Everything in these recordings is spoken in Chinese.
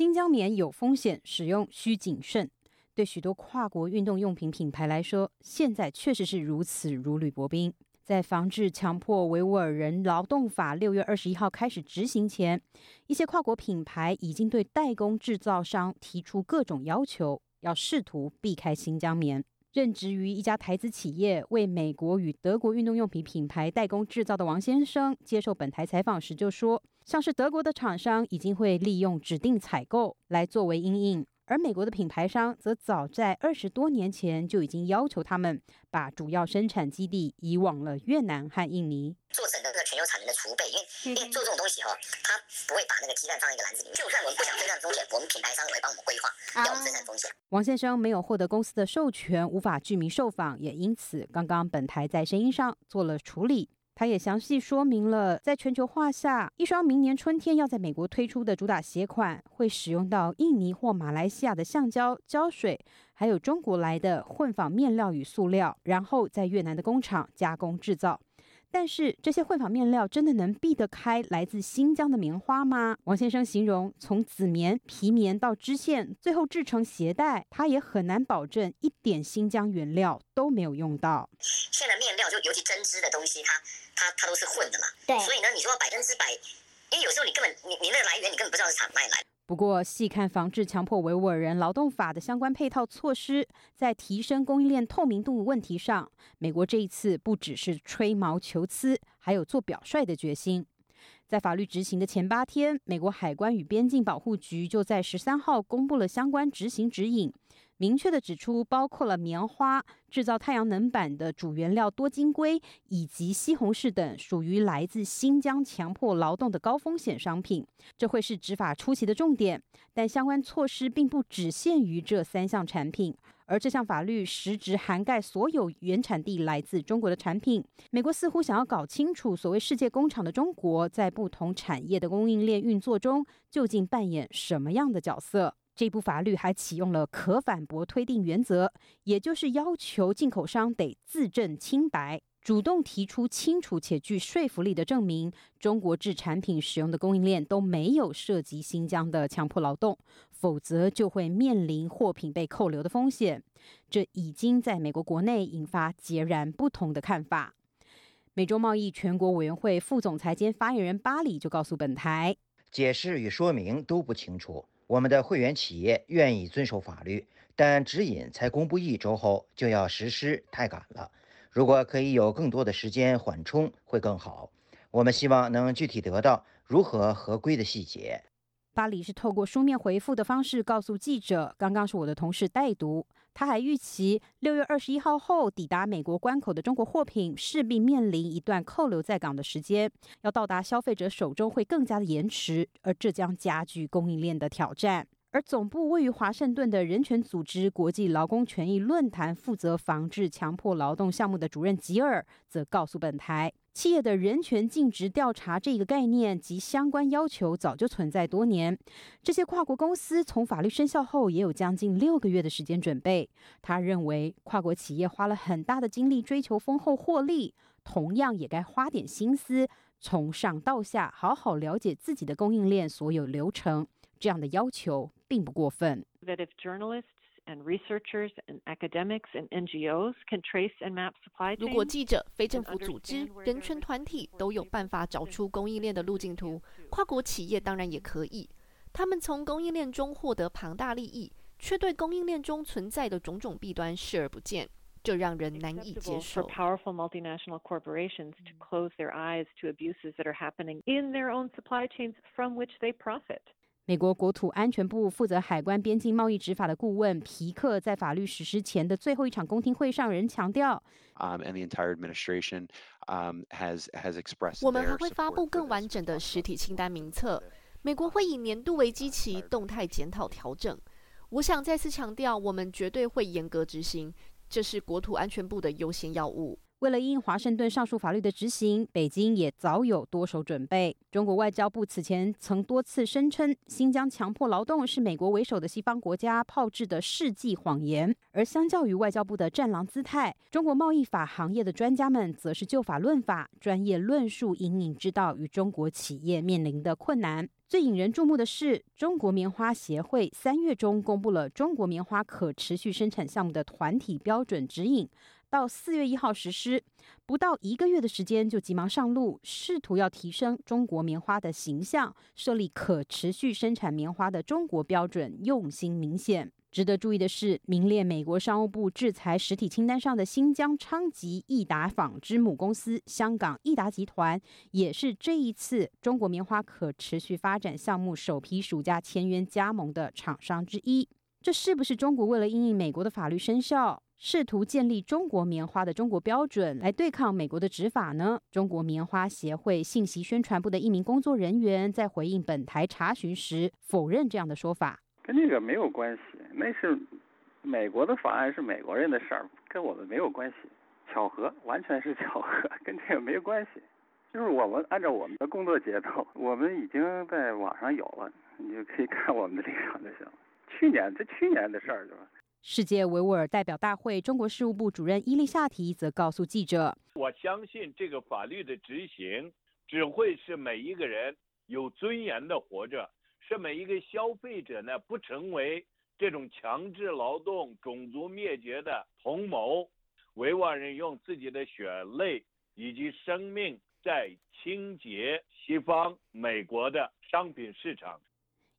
新疆棉有风险，使用需谨慎。对许多跨国运动用品品牌来说，现在确实是如此如履薄冰。在防治强迫维吾尔人劳动法六月二十一号开始执行前，一些跨国品牌已经对代工制造商提出各种要求，要试图避开新疆棉。任职于一家台资企业，为美国与德国运动用品品牌代工制造的王先生接受本台采访时就说：“像是德国的厂商已经会利用指定采购来作为因应。”而美国的品牌商则早在二十多年前就已经要求他们把主要生产基地移往了越南和印尼，做整个这个全球产能的储备。因为因为做这种东西哈，它不会把那个鸡蛋放在一个篮子里面。就算我们不想生产风险，我们品牌商也会帮我们规划要我们生产风险。王先生没有获得公司的授权，无法具名受访，也因此刚刚本台在声音上做了处理。他也详细说明了，在全球化下，一双明年春天要在美国推出的主打鞋款，会使用到印尼或马来西亚的橡胶、胶水，还有中国来的混纺面料与塑料，然后在越南的工厂加工制造。但是这些混纺面料真的能避得开来自新疆的棉花吗？王先生形容，从紫棉、皮棉到织线，最后制成鞋带，他也很难保证一点新疆原料都没有用到。现在面料就尤其针织的东西，它它它都是混的嘛。对。所以呢，你说百分之百，因为有时候你根本你你那个来源你根本不知道是从哪里来。不过，细看防治强迫维吾尔人劳动法的相关配套措施，在提升供应链透明度问题上，美国这一次不只是吹毛求疵，还有做表率的决心。在法律执行的前八天，美国海关与边境保护局就在十三号公布了相关执行指引。明确的指出，包括了棉花制造太阳能板的主原料多晶硅以及西红柿等属于来自新疆强迫劳动的高风险商品，这会是执法初期的重点。但相关措施并不只限于这三项产品，而这项法律实质涵盖所有原产地来自中国的产品。美国似乎想要搞清楚，所谓世界工厂的中国在不同产业的供应链运作中究竟扮演什么样的角色。这部法律还启用了可反驳推定原则，也就是要求进口商得自证清白，主动提出清楚且具说服力的证明，中国制产品使用的供应链都没有涉及新疆的强迫劳动，否则就会面临货品被扣留的风险。这已经在美国国内引发截然不同的看法。美洲贸易全国委员会副总裁兼发言人巴里就告诉本台，解释与说明都不清楚。我们的会员企业愿意遵守法律，但指引才公布一周后就要实施，太赶了。如果可以有更多的时间缓冲，会更好。我们希望能具体得到如何合规的细节。巴黎是透过书面回复的方式告诉记者，刚刚是我的同事代读。他还预期六月二十一号后抵达美国关口的中国货品势必面临一段扣留在港的时间，要到达消费者手中会更加的延迟，而这将加剧供应链的挑战。而总部位于华盛顿的人权组织国际劳工权益论坛负责防治强迫劳动项目的主任吉尔则告诉本台。企业的人权尽职调查这个概念及相关要求早就存在多年。这些跨国公司从法律生效后也有将近六个月的时间准备。他认为，跨国企业花了很大的精力追求丰厚获利，同样也该花点心思，从上到下好好了解自己的供应链所有流程。这样的要求并不过分。That if journalists and researchers and academics and NGOs can trace and map supply chains. 如果记者、非政府组织、人权团体都有办法找出供应链的路径图，跨国企业当然也可以。他们从供应链中获得庞大利益，却对供应链中存在的种种弊端视而不见，这让人难以接受。For powerful multinational corporations to close their eyes to abuses that are happening in their own supply chains from which they profit. 美国国土安全部负责海关边境贸易执法的顾问皮克在法律实施前的最后一场公听会上，仍强调，我们还会发布更完整的实体清单名册。美国会以年度为基期，动态检讨调整。我想再次强调，我们绝对会严格执行，这是国土安全部的优先要务。为了应华盛顿上述法律的执行，北京也早有多手准备。中国外交部此前曾多次声称，新疆强迫劳动是美国为首的西方国家炮制的世纪谎言。而相较于外交部的战狼姿态，中国贸易法行业的专家们则是就法论法，专业论述隐隐之道与中国企业面临的困难。最引人注目的是，中国棉花协会三月中公布了中国棉花可持续生产项目的团体标准指引。到四月一号实施，不到一个月的时间就急忙上路，试图要提升中国棉花的形象，设立可持续生产棉花的中国标准，用心明显。值得注意的是，名列美国商务部制裁实体清单上的新疆昌吉益达纺织母公司香港益达集团，也是这一次中国棉花可持续发展项目首批暑假签约加盟的厂商之一。这是不是中国为了应应美国的法律生效？试图建立中国棉花的中国标准来对抗美国的执法呢？中国棉花协会信息宣传部的一名工作人员在回应本台查询时否认这样的说法。跟这个没有关系，那是美国的法案，是美国人的事儿，跟我们没有关系。巧合，完全是巧合，跟这个没有关系。就是我们按照我们的工作节奏，我们已经在网上有了，你就可以看我们的立场就行了。去年，这去年的事儿，是吧？世界维吾尔代表大会中国事务部主任伊丽夏提则告诉记者：“我相信这个法律的执行只会是每一个人有尊严的活着，是每一个消费者呢不成为这种强制劳动、种族灭绝的同谋。维吾尔人用自己的血泪以及生命在清洁西方美国的商品市场。”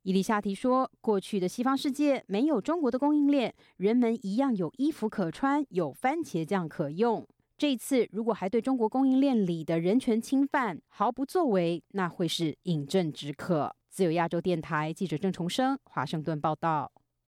伊丽莎提说：“过去的西方世界没有中国的供应链，人们一样有衣服可穿，有番茄酱可用。这次如果还对中国供应链里的人权侵犯毫不作为，那会是饮鸩止渴。”自由亚洲电台记者郑重生华盛顿报道。